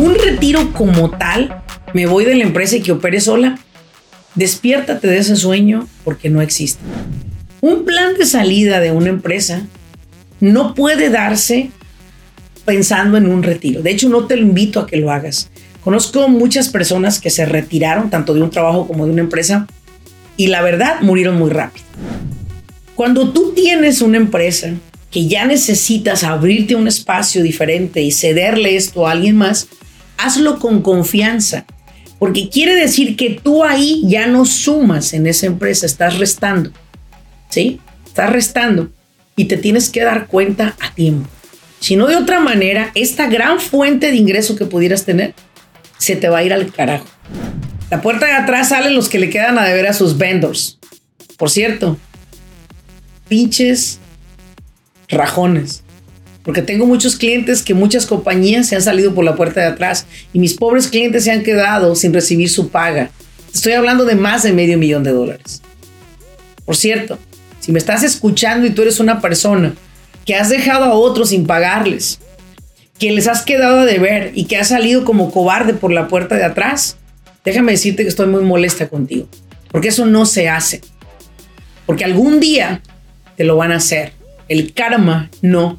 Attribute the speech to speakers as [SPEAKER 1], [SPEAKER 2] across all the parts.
[SPEAKER 1] Un retiro como tal, me voy de la empresa y que opere sola. Despiértate de ese sueño porque no existe. Un plan de salida de una empresa no puede darse pensando en un retiro. De hecho, no te lo invito a que lo hagas. Conozco muchas personas que se retiraron tanto de un trabajo como de una empresa y la verdad murieron muy rápido. Cuando tú tienes una empresa que ya necesitas abrirte un espacio diferente y cederle esto a alguien más, hazlo con confianza, porque quiere decir que tú ahí ya no sumas en esa empresa, estás restando. ¿Sí? Estás restando y te tienes que dar cuenta a tiempo. Si no de otra manera, esta gran fuente de ingreso que pudieras tener se te va a ir al carajo. La puerta de atrás salen los que le quedan a deber a sus vendors. Por cierto, pinches rajones. Porque tengo muchos clientes que muchas compañías se han salido por la puerta de atrás y mis pobres clientes se han quedado sin recibir su paga. Estoy hablando de más de medio millón de dólares. Por cierto, si me estás escuchando y tú eres una persona que has dejado a otros sin pagarles, que les has quedado a deber y que has salido como cobarde por la puerta de atrás, déjame decirte que estoy muy molesta contigo. Porque eso no se hace. Porque algún día te lo van a hacer. El karma no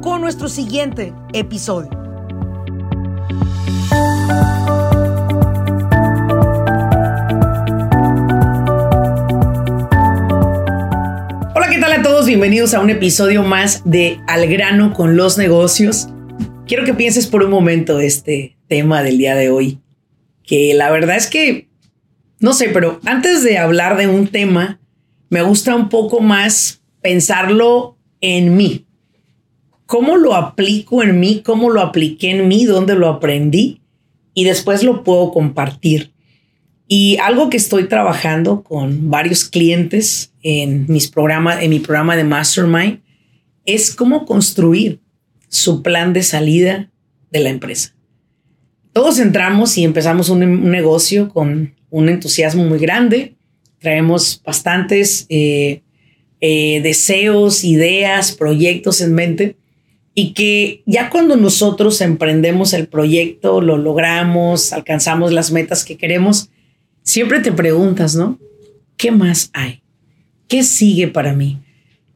[SPEAKER 1] con nuestro siguiente episodio. Hola, ¿qué tal a todos? Bienvenidos a un episodio más de Al grano con los negocios. Quiero que pienses por un momento este tema del día de hoy, que la verdad es que, no sé, pero antes de hablar de un tema, me gusta un poco más pensarlo en mí. ¿Cómo lo aplico en mí? ¿Cómo lo apliqué en mí? ¿Dónde lo aprendí? Y después lo puedo compartir. Y algo que estoy trabajando con varios clientes en, mis programas, en mi programa de Mastermind es cómo construir su plan de salida de la empresa. Todos entramos y empezamos un, negocio con un entusiasmo muy grande. Traemos bastantes eh, eh, deseos, ideas, proyectos en mente y que ya cuando nosotros emprendemos el proyecto, lo logramos, alcanzamos las metas que queremos, siempre te preguntas, ¿no? ¿Qué más hay? ¿Qué sigue para mí?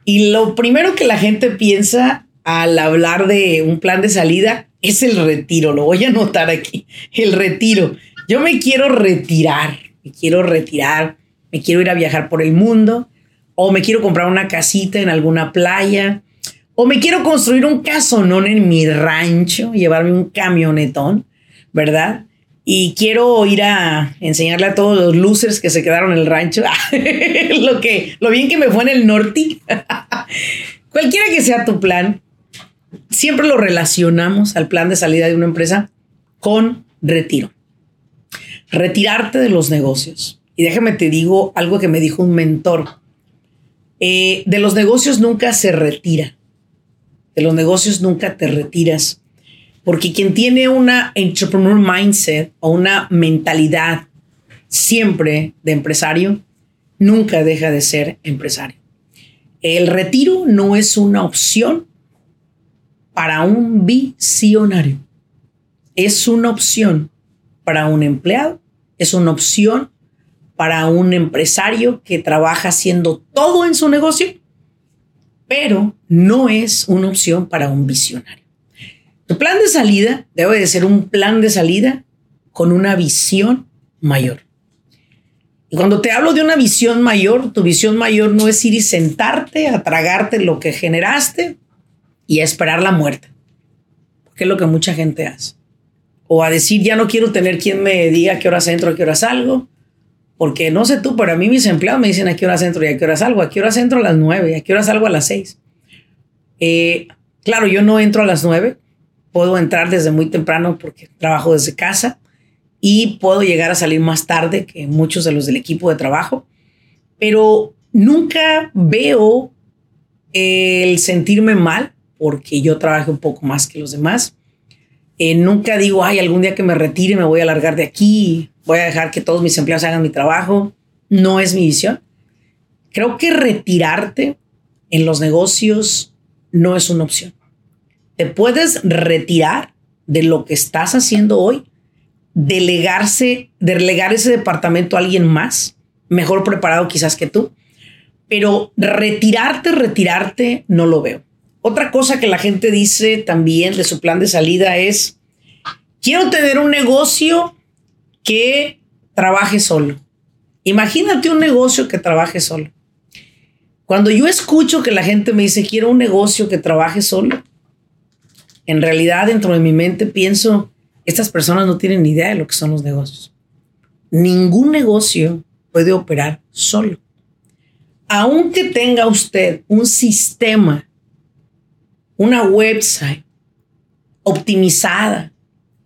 [SPEAKER 1] Y lo primero que la gente piensa al hablar de un plan de salida es el retiro. Lo voy a anotar aquí, el retiro. Yo me quiero retirar, me quiero retirar, me quiero ir a viajar por el mundo, o me quiero comprar una casita en alguna playa, o me quiero construir un casonón en mi rancho, llevarme un camionetón, ¿verdad? Y quiero ir a enseñarle a todos los losers que se quedaron en el rancho lo, que, lo bien que me fue en el norte. Cualquiera que sea tu plan, siempre lo relacionamos al plan de salida de una empresa con retiro. Retirarte de los negocios. Y déjame te digo algo que me dijo un mentor. Eh, de los negocios nunca se retira de los negocios nunca te retiras. Porque quien tiene una entrepreneur mindset o una mentalidad siempre de empresario, nunca deja de ser empresario. El retiro no es una opción para un visionario. Es una opción para un empleado, es una opción para un empresario que trabaja haciendo todo en su negocio pero no es una opción para un visionario. Tu plan de salida debe de ser un plan de salida con una visión mayor. Y cuando te hablo de una visión mayor, tu visión mayor no es ir y sentarte a tragarte lo que generaste y a esperar la muerte, porque es lo que mucha gente hace. O a decir, ya no quiero tener quien me diga qué horas entro, qué horas salgo, porque no sé tú, pero a mí mis empleados me dicen a qué hora entro y a qué hora salgo. A qué hora entro a las nueve, a qué hora salgo a las seis. Eh, claro, yo no entro a las nueve. Puedo entrar desde muy temprano porque trabajo desde casa y puedo llegar a salir más tarde que muchos de los del equipo de trabajo, pero nunca veo el sentirme mal porque yo trabajo un poco más que los demás. Eh, nunca digo, ay, algún día que me retire me voy a largar de aquí, voy a dejar que todos mis empleados hagan mi trabajo. No es mi visión. Creo que retirarte en los negocios no es una opción. Te puedes retirar de lo que estás haciendo hoy, delegarse, delegar ese departamento a alguien más, mejor preparado quizás que tú, pero retirarte, retirarte, no lo veo. Otra cosa que la gente dice también de su plan de salida es, quiero tener un negocio que trabaje solo. Imagínate un negocio que trabaje solo. Cuando yo escucho que la gente me dice, quiero un negocio que trabaje solo, en realidad dentro de mi mente pienso, estas personas no tienen ni idea de lo que son los negocios. Ningún negocio puede operar solo. Aunque tenga usted un sistema, una website optimizada,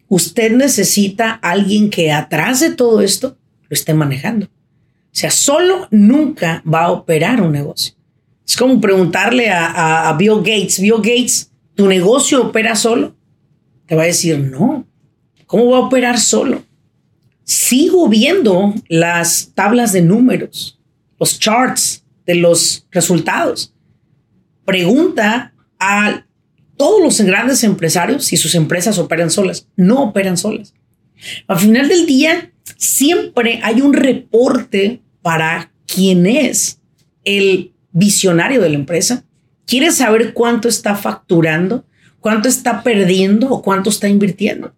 [SPEAKER 1] usted necesita alguien que atrás de todo esto lo esté manejando. O sea, solo nunca va a operar un negocio. Es como preguntarle a, Bill Gates, Bill Gates, ¿tu negocio opera solo? Te va a decir, no. ¿Cómo va a operar solo? Sigo viendo las tablas de números, los charts de los resultados. Pregunta a todos los grandes empresarios si sus empresas operan solas. No operan solas. Al final del día, siempre hay un reporte para quién es el visionario de la empresa. Quiere saber cuánto está facturando, cuánto está perdiendo o cuánto está invirtiendo.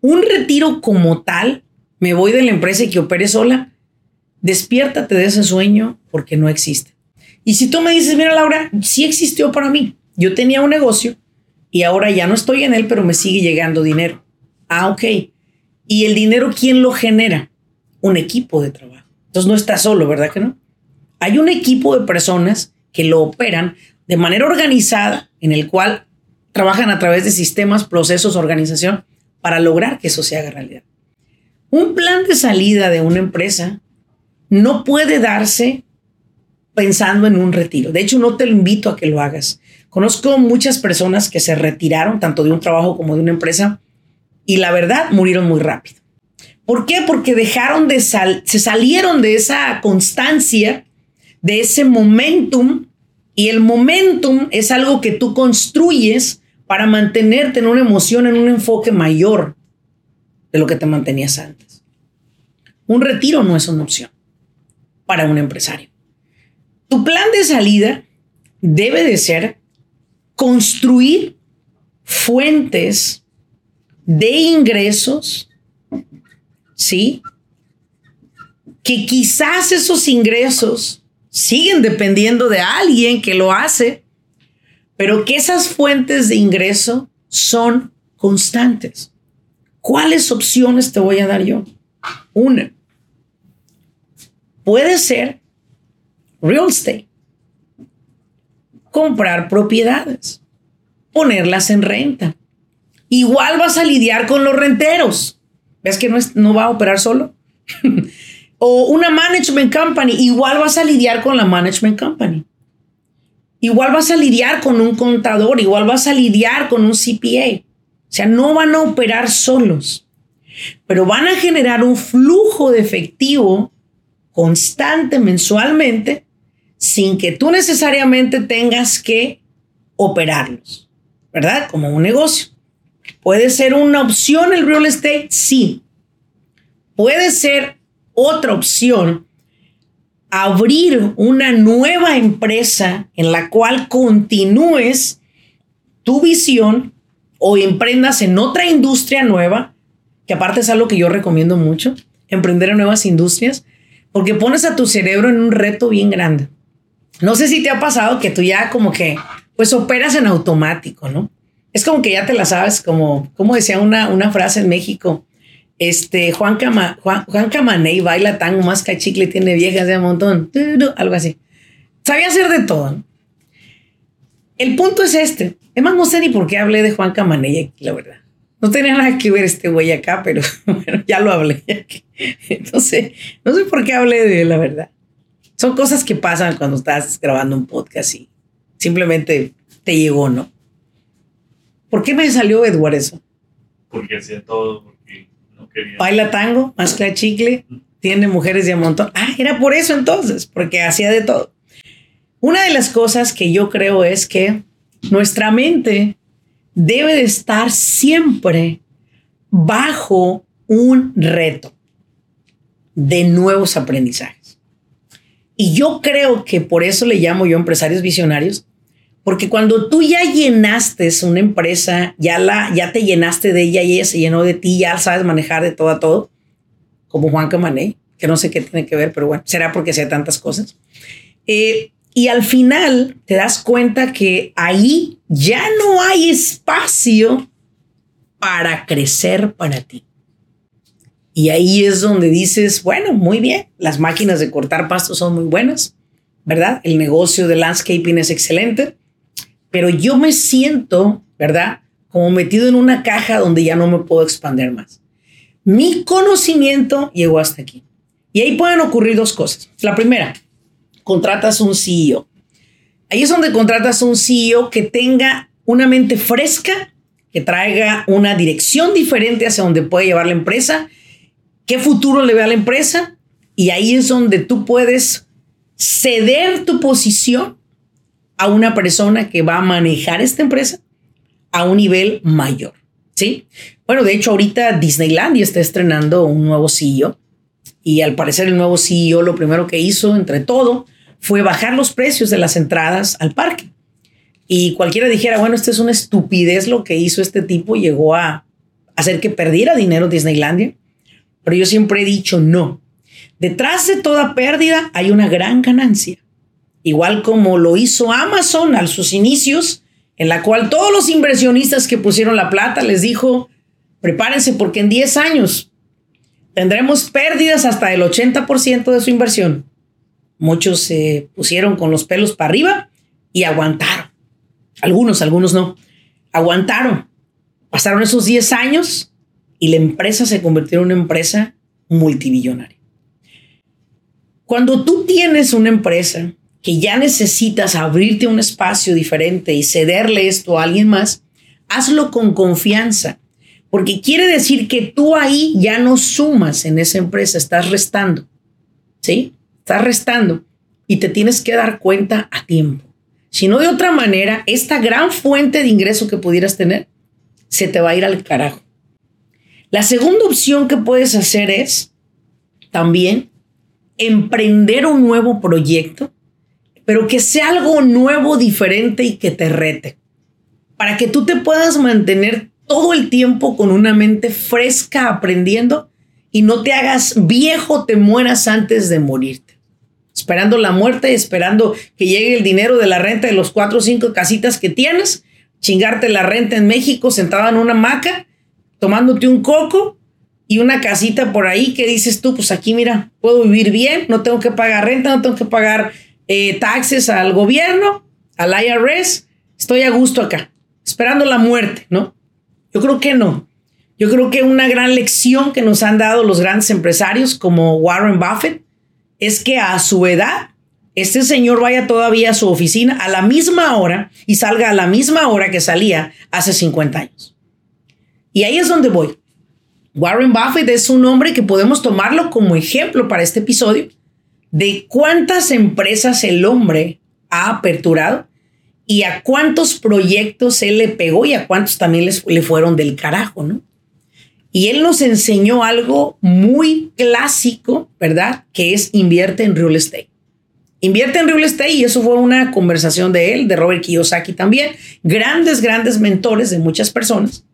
[SPEAKER 1] Un retiro como tal, me voy de la empresa y que opere sola, despiértate de ese sueño porque no existe. Y si tú me dices, mira Laura, sí existió para mí. Yo tenía un negocio y ahora ya no estoy en él, pero me sigue llegando dinero. Ah, ok. ¿Y el dinero quién lo genera? Un equipo de trabajo. Entonces no está solo, ¿verdad que no? Hay un equipo de personas que lo operan de manera organizada, en el cual trabajan a través de sistemas, procesos, organización, para lograr que eso se haga realidad. Un plan de salida de una empresa no puede darse pensando en un retiro. De hecho, no te lo invito a que lo hagas. Conozco muchas personas que se retiraron tanto de un trabajo como de una empresa y la verdad murieron muy rápido. ¿Por qué? Porque dejaron de sal se salieron de esa constancia, de ese momentum y el momentum es algo que tú construyes para mantenerte en una emoción, en un enfoque mayor de lo que te mantenías antes. Un retiro no es una opción para un empresario. Tu plan de salida debe de ser construir fuentes de ingresos, ¿sí? Que quizás esos ingresos siguen dependiendo de alguien que lo hace, pero que esas fuentes de ingreso son constantes. ¿Cuáles opciones te voy a dar yo? Una. Puede ser real estate. Comprar propiedades, ponerlas en renta. Igual vas a lidiar con los renteros. ¿Ves que no, no va a operar solo? o una management company, igual vas a lidiar con la management company. Igual vas a lidiar con un contador, igual vas a lidiar con un CPA. O sea, no van a operar solos, pero van a generar un flujo de efectivo constante mensualmente sin que tú necesariamente tengas que operarlos, ¿verdad? Como un negocio. ¿Puede ser una opción el real estate? Sí. Puede ser otra opción abrir una nueva empresa en la cual continúes tu visión o emprendas en otra industria nueva, que aparte es algo que yo recomiendo mucho, emprender en nuevas industrias, porque pones a tu cerebro en un reto bien grande. No sé si te ha pasado que tú ya como que, pues operas en automático, ¿no? Es como que ya te la sabes, como, como decía una, una frase en México, este, Juan, Cama, Juan, Juan Camaney baila tango, más cachicle, tiene viejas de un montón, algo así. Sabía hacer de todo. el punto es este. Es más, no sé ni por qué hablé de Juan Camanella aquí, la verdad. No tenía nada que ver este güey acá, pero bueno, ya lo hablé. Entonces, no sé por qué hablé de él, la verdad. Son cosas que pasan cuando estás grabando un podcast y simplemente te llegó, ¿no? ¿Por qué me salió Edward eso?
[SPEAKER 2] Porque hacía todo, porque no quería.
[SPEAKER 1] Baila tango, mezcla chicle, tiene mujeres de un montón. Ah, era por eso entonces, porque hacía de todo. Una de las cosas que yo creo es que nuestra mente debe de estar siempre bajo un reto de nuevos aprendizajes. Y yo creo que por eso le llamo yo empresarios visionarios, porque cuando tú ya llenaste una empresa, ya, la, ya te llenaste de ella y ella se llenó de ti, ya sabes manejar de todo a todo, como Juan Camané, que no sé qué tiene que ver, pero bueno, será porque sea tantas cosas. Eh, y al final te das cuenta que ahí ya no hay espacio para crecer para ti. Y ahí es donde dices, bueno, muy bien, las máquinas de cortar pasto son muy buenas, ¿verdad? El negocio de landscaping es excelente, pero yo me siento, ¿verdad? Como metido en una caja donde ya no me puedo expandir más. Mi conocimiento llegó hasta aquí. Y ahí pueden ocurrir dos cosas. La primera, contratas un CEO. Ahí es donde contratas un CEO que tenga una mente fresca, que traiga una dirección diferente hacia donde puede llevar la empresa, qué futuro le ve a la empresa, y ahí es donde tú puedes ceder tu posición a una persona que va a manejar esta empresa a un nivel mayor. ¿Sí? Bueno, de hecho, ahorita Disneylandia está estrenando un nuevo CEO y al parecer el nuevo CEO lo primero que hizo, entre todo, fue bajar los precios de las entradas al parque. Y cualquiera dijera, bueno, esto es una estupidez lo que hizo este tipo, llegó a hacer que perdiera dinero Disneylandia. Pero yo siempre he dicho, no. Detrás de toda pérdida hay una gran ganancia. Igual como lo hizo Amazon a sus inicios, en la cual todos los inversionistas que pusieron la plata les dijo, prepárense porque en 10 años tendremos pérdidas hasta el 80% de su inversión. Muchos se pusieron con los pelos para arriba y aguantaron. Algunos, algunos no. Aguantaron. Pasaron esos 10 años y la empresa se convirtió en una empresa multibillonaria. Cuando tú tienes una empresa que ya necesitas abrirte un espacio diferente y cederle esto a alguien más, hazlo con confianza porque quiere decir que tú ahí ya no sumas en esa empresa, estás restando. ¿Sí? Estás restando y te tienes que dar cuenta a tiempo. Si no, de otra manera, esta gran fuente de ingreso que pudieras tener se te va a ir al carajo. La segunda opción que puedes hacer es también emprender un nuevo proyecto, pero que sea algo nuevo, diferente y que te rete. Para que tú te puedas mantener todo el tiempo con una mente fresca aprendiendo y no te hagas viejo, te mueras antes de morirte. Esperando la muerte, esperando que llegue el dinero de la renta de los cuatro o cinco casitas que tienes, chingarte la renta en México sentada en una hamaca, tomándote un coco y una casita por ahí que dices tú, pues aquí mira, puedo vivir bien, no tengo que pagar renta, no tengo que pagar eh, taxes al gobierno, al IRS, estoy a gusto acá, esperando la muerte, ¿no? Yo creo que no. Yo creo que una gran lección que nos han dado los grandes empresarios como Warren Buffett es que a su edad, este señor vaya todavía a su oficina a la misma hora y salga a la misma hora que salía hace 50 años. Y ahí es donde voy. Warren Buffett es un hombre que podemos tomarlo como ejemplo para este episodio de cuántas empresas el hombre ha aperturado y a cuántos proyectos él le pegó y a cuántos también les, le fueron del carajo, ¿no? Y él nos enseñó algo muy clásico, ¿verdad? Que es invierte en real estate. Invierte en real estate y eso fue una conversación de él, de Robert Kiyosaki también, grandes, grandes mentores de muchas personas.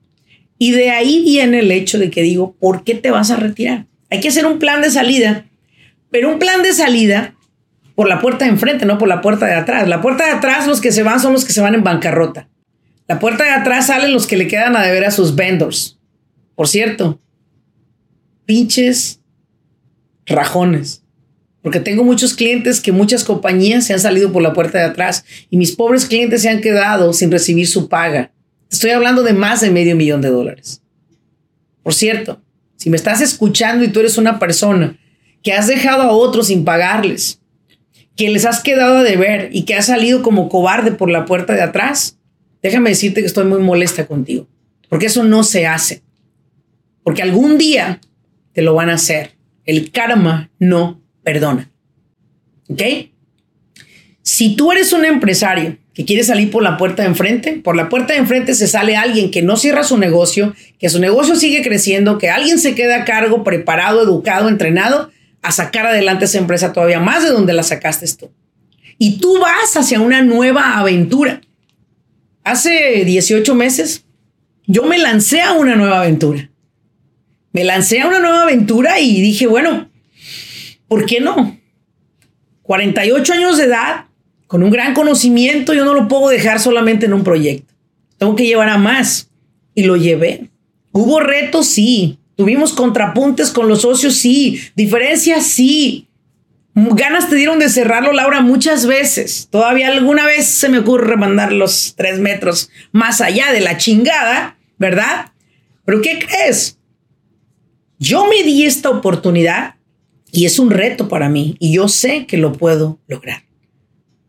[SPEAKER 1] Y de ahí viene el hecho de que digo, ¿por qué te vas a retirar? Hay que hacer un plan de salida, pero un plan de salida por la puerta de enfrente, no por la puerta de atrás. La puerta de atrás, los que se van son los que se van en bancarrota. La puerta de atrás salen los que le quedan a deber a sus vendors. Por cierto, pinches rajones. Porque tengo muchos clientes que muchas compañías se han salido por la puerta de atrás y mis pobres clientes se han quedado sin recibir su paga. Estoy hablando de más de medio millón de dólares. Por cierto, si me estás escuchando y tú eres una persona que has dejado a otros sin pagarles, que les has quedado a deber y que has salido como cobarde por la puerta de atrás, déjame decirte que estoy muy molesta contigo, porque eso no se hace. Porque algún día te lo van a hacer. El karma no perdona. ¿Ok? Si tú eres un empresario que quiere salir por la puerta de enfrente, por la puerta de enfrente se sale alguien que no cierra su negocio, que su negocio sigue creciendo, que alguien se queda a cargo, preparado, educado, entrenado a sacar adelante esa empresa todavía más de donde la sacaste tú. Y tú vas hacia una nueva aventura. Hace 18 meses yo me lancé a una nueva aventura. Me lancé a una nueva aventura y dije, bueno, ¿por qué no? 48 años de edad, con un gran conocimiento, yo no lo puedo dejar solamente en un proyecto. Tengo que llevar a más. Y lo llevé. Hubo retos, sí. Tuvimos contrapuntes con los socios, sí. Diferencias, sí. Ganas te dieron de cerrarlo, Laura, muchas veces. Todavía alguna vez se me ocurre mandar los tres metros más allá de la chingada, ¿verdad? Pero ¿qué crees? Yo me di esta oportunidad y es un reto para mí y yo sé que lo puedo lograr.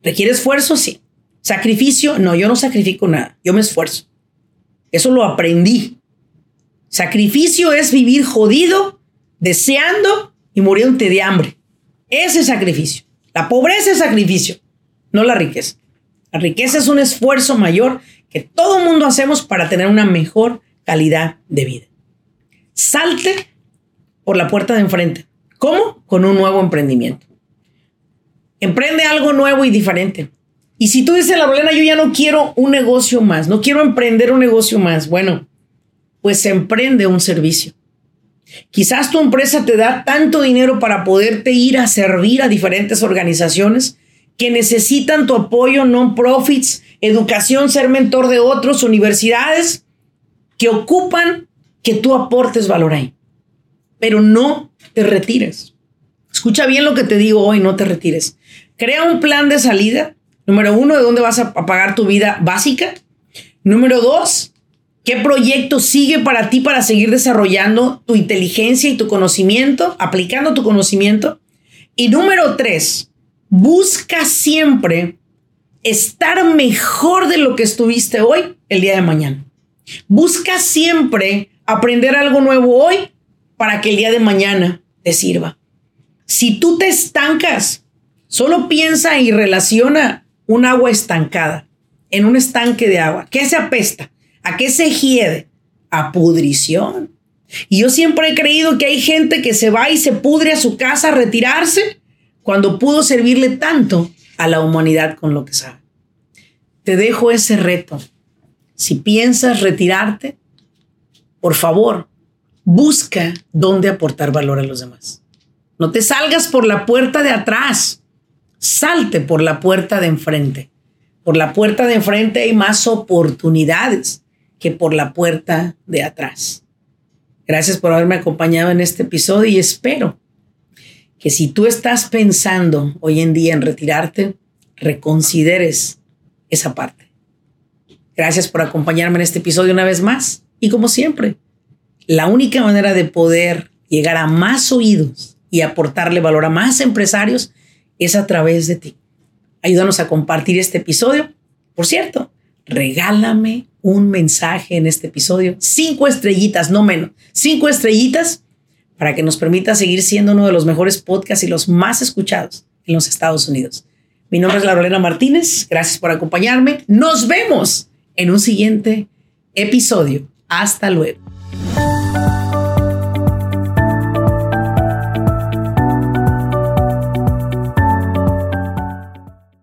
[SPEAKER 1] ¿Requiere esfuerzo? Sí. ¿Sacrificio? No, yo no sacrifico nada, yo me esfuerzo. Eso lo aprendí. Sacrificio es vivir jodido, deseando y muriéndote de hambre. Ese es sacrificio. La pobreza es sacrificio, no la riqueza. La riqueza es un esfuerzo mayor que todo mundo hacemos para tener una mejor calidad de vida. Salte por la puerta de enfrente. ¿Cómo? Con un nuevo emprendimiento. Emprende algo nuevo y diferente. Y si tú dices, la Lorena, yo ya no quiero un negocio más, no quiero emprender un negocio más, bueno, pues emprende un servicio. Quizás tu empresa te da tanto dinero para poderte ir a servir a diferentes organizaciones que necesitan tu apoyo, non-profits, educación, ser mentor de otros, universidades que ocupan que tú aportes valor ahí. Pero no te retires. Escucha bien lo que te digo hoy, no te retires. Crea un plan de salida. Número uno, de dónde vas a pagar tu vida básica. Número dos, qué proyecto sigue para ti para seguir desarrollando tu inteligencia y tu conocimiento, aplicando tu conocimiento. Y número tres, busca siempre estar mejor de lo que estuviste hoy el día de mañana. Busca siempre aprender algo nuevo hoy para que el día de mañana te sirva. Si tú te estancas, solo piensa y relaciona un agua estancada en un estanque de agua. ¿Qué se apesta? ¿A qué se hiede? A pudrición. Y yo siempre he creído que hay gente que se va y se pudre a su casa a retirarse cuando pudo servirle tanto a la humanidad con lo que sabe. Te dejo ese reto. Si piensas retirarte, por favor, busca dónde aportar valor a los demás. No te salgas por la puerta de atrás. Salte por la puerta de enfrente. Por la puerta de enfrente hay más oportunidades que por la puerta de atrás. Gracias por haberme acompañado en este episodio y espero que si tú estás pensando hoy en día en retirarte, reconsideres esa parte. Gracias por acompañarme en este episodio una vez más. Y como siempre, la única manera de poder llegar a más oídos y aportarle valor a más empresarios es a través de ti. Ayúdanos a compartir este episodio. Por cierto, regálame un mensaje en este episodio. Cinco estrellitas, no menos. Cinco estrellitas para que nos permita seguir siendo uno de los mejores podcasts y los más escuchados en los Estados Unidos. Mi nombre es Laurelena Martínez. Gracias por acompañarme. Nos vemos en un siguiente episodio. Hasta luego.